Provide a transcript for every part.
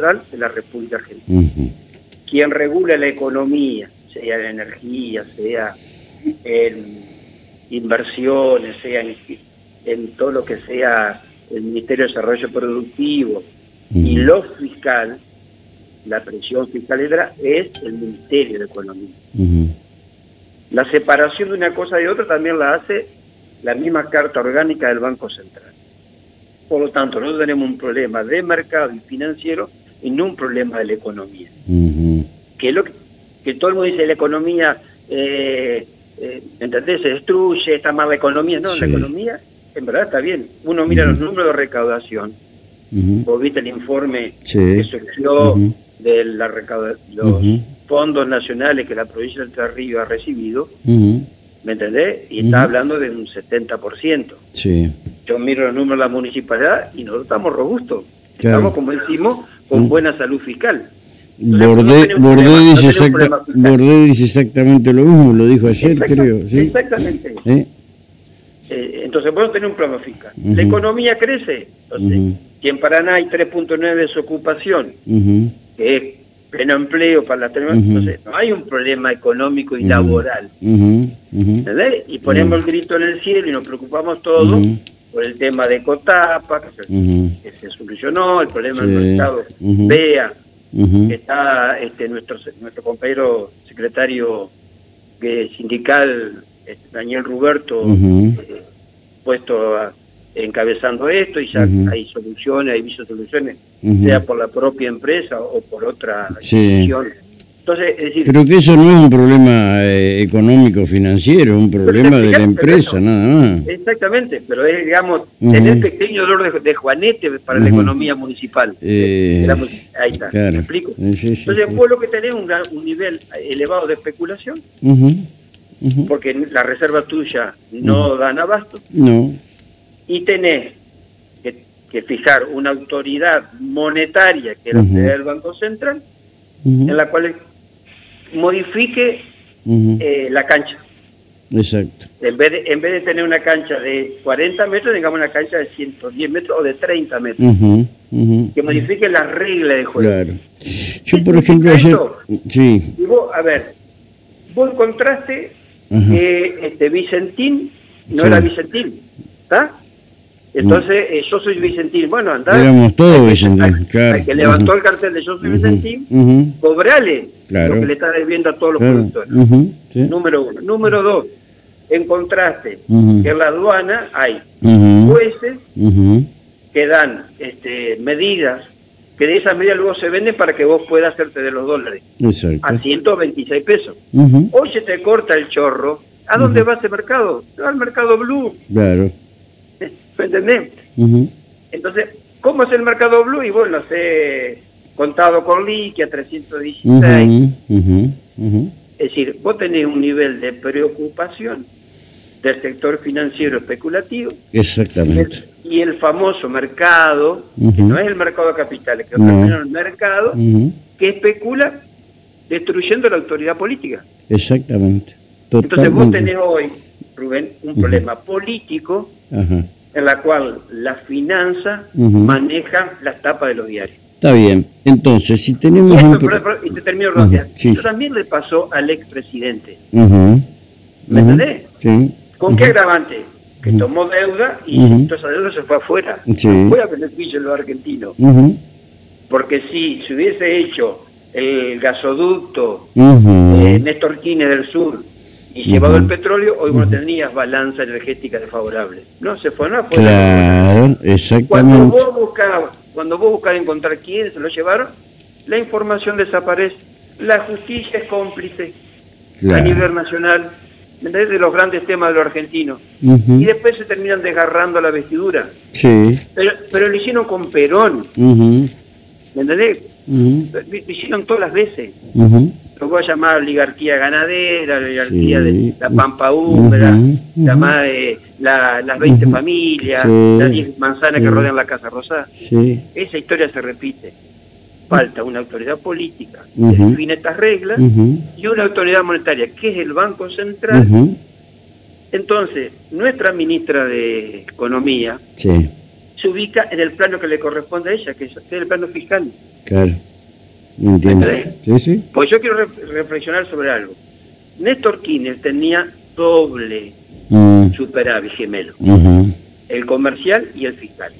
Central de la República Argentina. Quien regula la economía, sea en energía, sea en inversiones, sea en, todo lo que sea el Ministerio de Desarrollo Productivo y lo fiscal, la presión fiscal es el Ministerio de Economía. La separación de una cosa de otra también la hace la misma carta orgánica del Banco Central. Por lo tanto, nosotros tenemos un problema de mercado y financiero y no un problema de la economía. Que es lo que, todo el mundo dice, la economía, eh, eh, ¿entendés? Se destruye, está mal la economía. No, la economía en verdad está bien. Uno mira los números de recaudación. Vos viste el informe que surgió de la los fondos nacionales que la provincia del Río ha recibido. ¿Me entendés? Y está hablando de un 70%. Sí. Yo miro los números de la municipalidad y nosotros estamos robustos. Estamos, como decimos, con buena salud fiscal. Bordé, dice exactamente lo mismo, lo dijo ayer, creo. ¿sí? Exactamente. ¿Eh? Eh, entonces, podemos tener un problema fiscal. La economía crece. Entonces, si en Paraná hay 3.9 de desocupación, que es pleno empleo para la entonces no hay un problema económico y laboral. Y ponemos el grito en el cielo y nos preocupamos todos por el tema de Cotapa, que se, solucionó, el problema del mercado vea que está este, nuestro, nuestro compañero secretario sindical, este, Daniel Ruberto, eh, puesto encabezando esto y ya hay soluciones, hay visto soluciones, sea por la propia empresa o por otra institución. Entonces, es decir, Pero que eso no es un problema eh, económico financiero, es un problema de la empresa, nada más. Exactamente, pero es, digamos, tener pequeño dolor de, juanete para la economía municipal. Eh, ahí está, ¿me explico? Entonces, vos lo que tenés un, un nivel elevado de especulación, porque la reserva tuya no dan abasto. No. Y tenés que, fijar una autoridad monetaria, que era el Banco Central, en la cual modifique eh, la cancha. Exacto. En vez, de, en vez de tener una cancha de 40 metros, tengamos una cancha de 110 metros o de 30 metros. Que modifique las reglas de juego. Claro. Yo, por ejemplo, ayer... Sí. vos, a ver, vos encontraste que este Vicentín no era Vicentín, ¿está? Entonces, eh, yo soy Vicentín. Bueno, andá. Éramos todos Vicentín, claro. que levantó el cartel de yo soy Vicentín, cobrale lo que le está debiendo a todos los productores. Número uno. Número dos, encontraste que en la aduana hay jueces que dan este, medidas, que de esas medidas luego se venden para que vos puedas hacerte de los dólares. Exacto. A 126 pesos. Hoy se te corta el chorro. ¿A dónde va ese mercado? Al mercado blue. Claro. ¿Me entendés? Entonces, ¿cómo es el mercado blue? Y bueno, se contado con liqui a 316. Es decir, vos tenés un nivel de preocupación del sector financiero especulativo. Exactamente. Y el, famoso mercado, que no es el mercado de capitales, que es el mercado, que especula destruyendo la autoridad política. Exactamente. Entonces vos tenés hoy, Rubén, un problema político en la cual la finanza maneja las tapas de los diarios. Está bien. Entonces, si tenemos... un... y te termino, también le pasó al expresidente. ¿Me entendés? Sí. ¿Con qué agravante? Que tomó deuda y toda esa deuda se fue afuera. No fue a beneficio de los argentinos. Porque si se hubiese hecho el gasoducto eh, Néstor Quine del Sur y llevado el petróleo, hoy no tenías balanza energética desfavorable. No, se fue, no fue. Claro, exactamente. Cuando vos buscabas, cuando vos buscabas encontrar quién se lo llevaron, la información desaparece. La justicia es cómplice a nivel nacional de los grandes temas de los argentinos. Y después se terminan desgarrando la vestidura. Sí. Pero, pero lo hicieron con Perón. ¿Me entendés? Lo hicieron todas las veces lo voy a llamar oligarquía ganadera, oligarquía de la pampa húmeda, llamada de las 20 familias, las 10 manzanas que rodean la Casa Rosada. Esa historia se repite. Falta una autoridad política que define estas reglas y una autoridad monetaria, que es el Banco Central. Entonces, nuestra ministra de Economía se ubica en el plano que le corresponde a ella, que es el plano fiscal. Claro. Entiendo. Sí, sí. Pues yo quiero reflexionar sobre algo. Néstor Kirchner tenía doble mm. superávit gemelo. El comercial y el fiscal.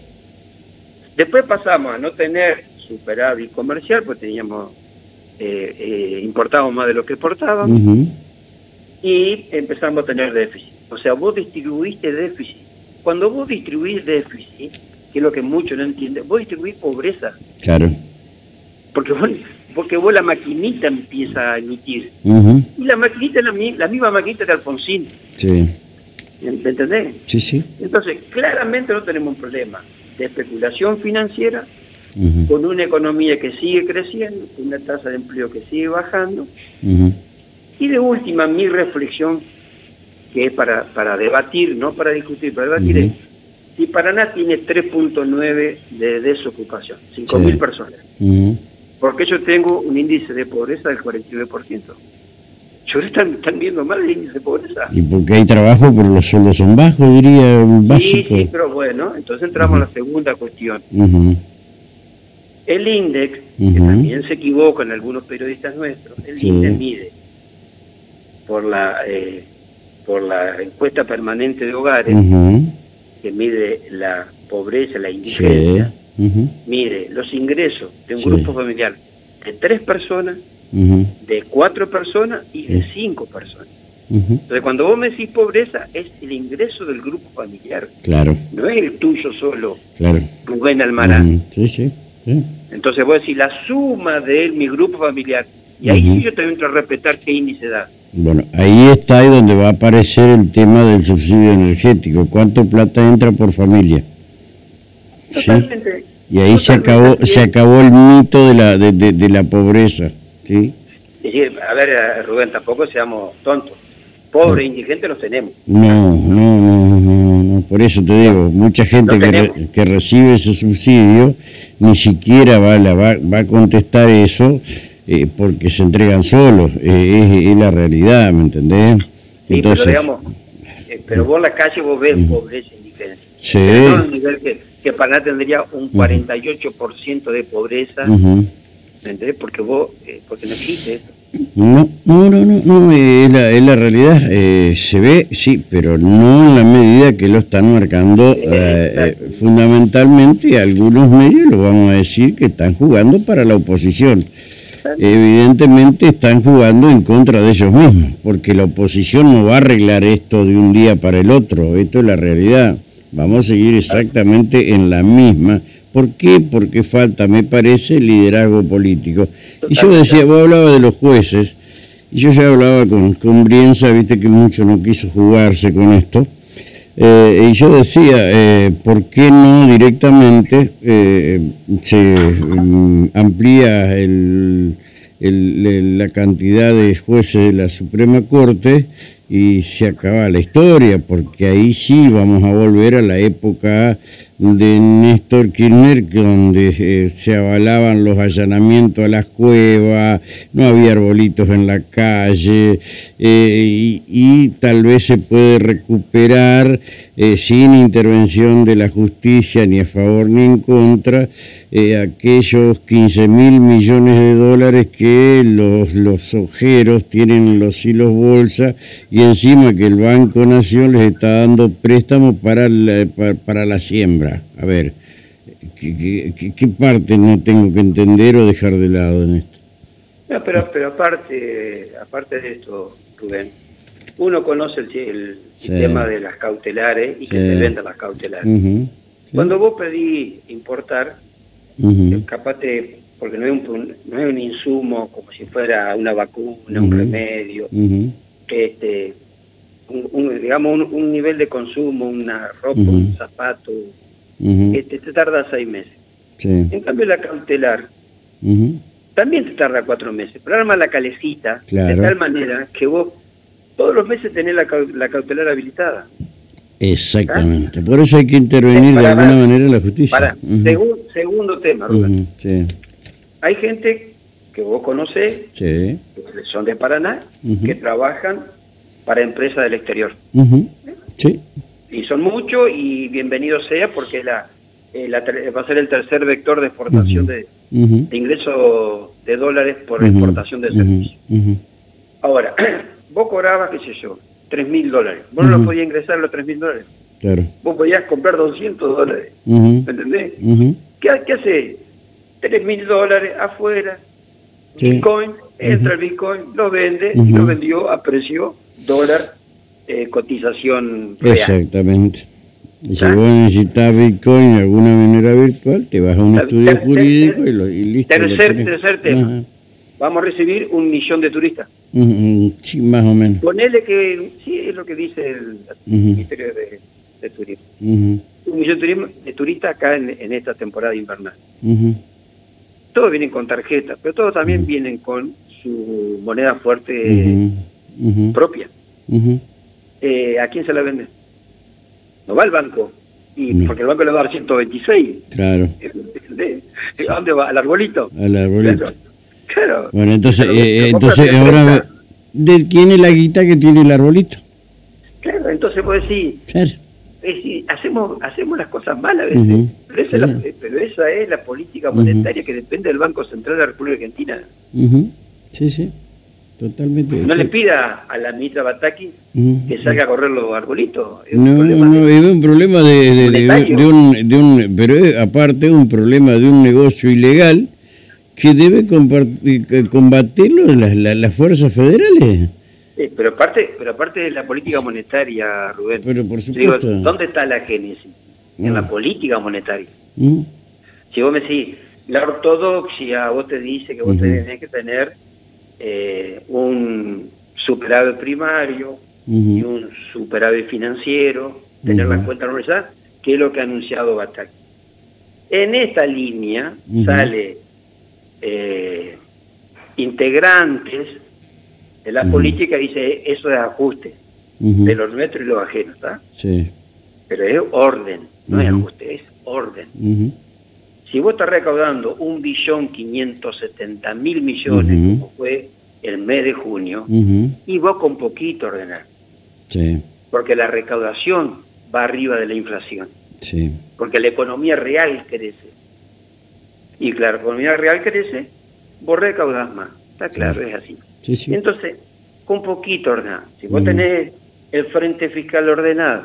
Después pasamos a no tener superávit comercial, pues teníamos, eh, eh, importábamos más de lo que exportábamos, y empezamos a tener déficit. O sea, vos distribuiste déficit. Cuando vos distribuís déficit, que es lo que muchos no entienden, vos distribuís pobreza. Claro. Porque vos, porque vos la maquinita empieza a emitir. Y la maquinita es la, la, misma maquinita de Alfonsín. Sí. ¿Me entendés? Sí, sí. Entonces, claramente no tenemos un problema de especulación financiera, con una economía que sigue creciendo, con una tasa de empleo que sigue bajando. Y de última, mi reflexión, que es para, para debatir, no para discutir, para debatir, es si Paraná tiene 3.9 de desocupación, 5.000 personas, porque yo tengo un índice de pobreza del 49%. Están, están viendo mal el índice de pobreza. Y porque hay trabajo, pero los sueldos son bajos, diría básico. Sí, sí, pero bueno, entonces entramos a la segunda cuestión. El INDEX, que también se equivoca en algunos periodistas nuestros, el INDEX mide por la eh, por la encuesta permanente de hogares, que mide la pobreza, la indigencia, mide los ingresos de un grupo familiar de tres personas de cuatro personas y de cinco personas. Entonces, cuando vos me decís pobreza, es el ingreso del grupo familiar. Claro. No es el tuyo solo. Claro. Rubén Almarán. sí, sí, Entonces, vos decís la suma de mi grupo familiar. Y ahí yo tengo que respetar qué índice da. Bueno, ahí está ahí donde va a aparecer el tema del subsidio energético. ¿Cuánto plata entra por familia? ¿Sí? Y ahí se acabó, se acabó el mito de la, de, de la pobreza. ¿Sí? a ver, eh, Rubén, tampoco seamos tontos. Pobres, e indigentes los tenemos. No, no, no, no, por eso te digo, mucha gente que, que, recibe ese subsidio ni siquiera va, la, va, va a contestar eso eh, porque se entregan solos, eh, es, la realidad, ¿me entendés? Sí, Entonces, pero digamos, pero vos en la calle vos ves pobreza e indigencia. Sí. No, nivel que, que Paraná tendría un 48% de pobreza ¿entendés? Porque vos, eh, porque no existe eso. No, no, no, no, no es, la, la realidad, eh, se ve, sí, pero no en la medida que lo están marcando eh, fundamentalmente algunos medios, lo vamos a decir, que están jugando para la oposición. Evidentemente están jugando en contra de ellos mismos, porque la oposición no va a arreglar esto de un día para el otro, esto es la realidad. Vamos a seguir exactamente en la misma ¿Por qué? Porque falta, me parece, liderazgo político. Y yo decía, vos hablabas de los jueces, y yo ya hablaba con, con Brienza, viste que mucho no quiso jugarse con esto, eh, y yo decía, eh, ¿por qué no directamente eh, se mm, amplía el, la cantidad de jueces de la Suprema Corte y se acaba la historia? Porque ahí sí vamos a volver a la época de Néstor Kirchner, donde eh, se avalaban los allanamientos a las cuevas, no había arbolitos en la calle, eh, y, tal vez se puede recuperar eh, sin intervención de la justicia ni a favor ni en contra aquellos 15 mil millones de dólares que los, los ojeros tienen en los hilos bolsa y encima que el Banco Nación les está dando préstamos para para la siembra. A ver, ¿qué, parte no tengo que entender o dejar de lado en esto? No, pero, pero aparte, aparte de esto, Rubén, uno conoce el, sistema de las cautelares y que se vendan las cautelares. Cuando vos pedís importar, capaz porque no es, un, no es un insumo como si fuera una vacuna, un remedio, este, un, digamos un, nivel de consumo, una ropa, un zapato, este, te tarda seis meses. En cambio la cautelar también te tarda cuatro meses, pero arma la calecita de tal manera que vos todos los meses tenés la, la cautelar habilitada. Exactamente, por eso hay que intervenir de alguna manera en la justicia. Para, segundo tema, Hay gente que vos conocés, que son de Paraná, que trabajan para empresas del exterior. Sí y son muchos y bienvenido sea porque la, eh, va a ser el tercer vector de exportación de, Ujú. de ingreso de dólares por exportación de servicios. Ahora, vos cobrabas, qué sé yo, 3 mil dólares. Vos no podías ingresar los 3 mil dólares. Claro. Vos podías comprar 200 dólares. Ujú, ¿Me entendés? ¿Qué, qué hace? 3 mil dólares afuera, Sí. Bitcoin, entra el Bitcoin, lo vende y lo vendió a precio dólar, eh, cotización. Exactamente. Si ¿Ah? vos necesitas Bitcoin y alguna minera virtual, te vas a un estudio ter- jurídico y, lo, y listo. lo tercer- tenés. tercer tema. Ajá. Vamos a recibir un millón de turistas. Sí, más o menos. Ponele que, sí, es lo que dice el Ujú. Ministerio de, de Turismo. Un millón de, turismo- de turistas acá en, en esta temporada invernal. Todos vienen con tarjetas, pero todos también vienen con su moneda fuerte propia. Eh, ¿A quién se la vende? No va al banco, y No. porque el banco le va a dar 126. Claro. ¿A dónde va? ¿Al arbolito? al arbolito. Claro. Claro. Bueno, entonces, eh, entonces en ahora. ¿de quién es la guita que tiene el arbolito? Claro, entonces vos decís, Claro. hacemos, hacemos las cosas mal a veces, pero, esa es la, pero esa es la política monetaria que depende del Banco Central de la República Argentina. Sí, sí, totalmente. No le pida a la ministra Bataki Ujú. que salga a correr los arbolitos. Es No, no, de- es un problema de, de- de- monetario. de un, de un- pero es, aparte un problema de un negocio ilegal que debe combatirlo las, las, las fuerzas federales. Eh, pero aparte pero aparte de la política monetaria, Rubén, Pero por digo, supuesto. ¿dónde está la génesis? En Mm. la política monetaria. ¿Mm? Si vos me decís, la ortodoxia vos te dice que vos tenés que tener eh, un superávit primario y un superávit financiero, tener Ujú. las cuentas normalizadas, que es lo que ha anunciado Batak. En esta línea sale eh, integrantes de la política y dice eso es ajuste de los nuestros y los ajenos, ¿está? Sí. Pero es orden, no es ajuste, es orden. Si vos estás recaudando un billón quinientos setenta mil millones, como fue el mes de junio, y vos con poquito ordenás, Sí. porque la recaudación va arriba de la inflación, Sí. porque la economía real crece. Y claro, la economía real crece, vos recaudás más. Está claro, es así. Sí, sí. Entonces, con poquito ordenás. Si vos tenés el frente fiscal ordenado,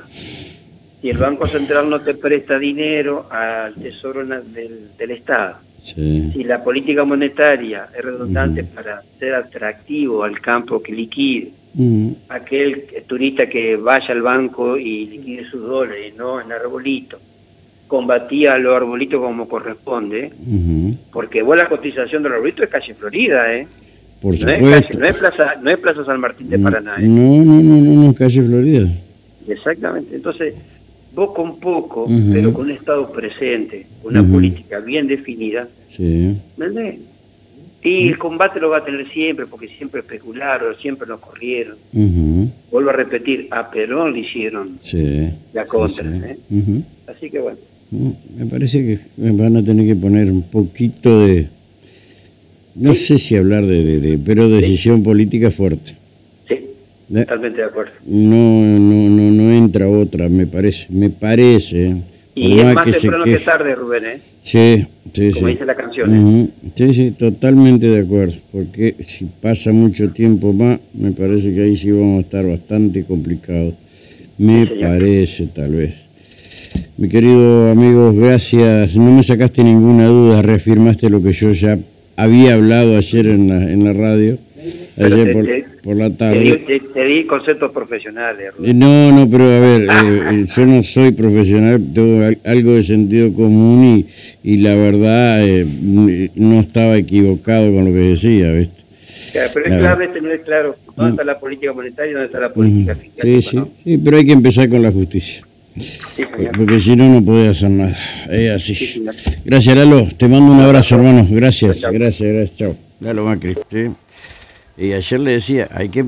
si el Banco Central no te presta dinero al Tesoro del, del Estado, Sí. si la política monetaria es redundante para ser atractivo al campo que liquide, aquel turista que vaya al banco y liquide sus dólares, no en arbolito, combatía a los arbolitos como corresponde, porque vos la cotización del arbolito es calle Florida, ¿eh? Por No es, calle- no es plaza, no es Plaza San Martín de Paraná. ¿eh? No, no, no, no, no, calle Florida. Exactamente. Entonces, vos con poco, pero con un Estado presente, una política bien definida, Sí. ¿me entendés? Y el combate lo va a tener siempre, porque siempre especularon, siempre nos corrieron. Vuelvo a repetir, a Perón le hicieron Sí. la contra. sí. ¿eh? Así que bueno, Me parece que van a tener que poner un poquito de, no sé si hablar de, de, de- pero decisión política fuerte. ¿Eh? totalmente de acuerdo. No, no, no, no entra otra, me parece, me parece. ¿eh? Y es más que temprano que tarde, Rubén, ¿eh? Sí, sí, Como sí. dice la canción. ¿eh? Sí, sí, totalmente de acuerdo. Porque si pasa mucho tiempo más, me parece que ahí sí vamos a estar bastante complicados. Me Sí, parece, tal vez. Mi querido amigos, gracias. No me sacaste ninguna duda, reafirmaste lo que yo ya había hablado ayer en la, en la radio, ayer te- por, te- por la tarde. te- te di conceptos profesionales, Rubén. Eh, No, no, pero a ver, eh, eh, yo no soy profesional, tengo al- algo de sentido común y, y la verdad eh, no estaba equivocado con lo que decía, ¿viste? Claro, Pero es clave tener claro dónde está la política monetaria y dónde está la política fiscal. Sí, sí, ¿no? sí, pero hay que empezar con la justicia, Sí, porque si no, no puede hacer nada. Es así. Sí. Gracias, Lalo. Te mando un abrazo, hermano. Gracias, gracias, gracias. Chao. Lalo Macri. Y ayer le decía, hay que.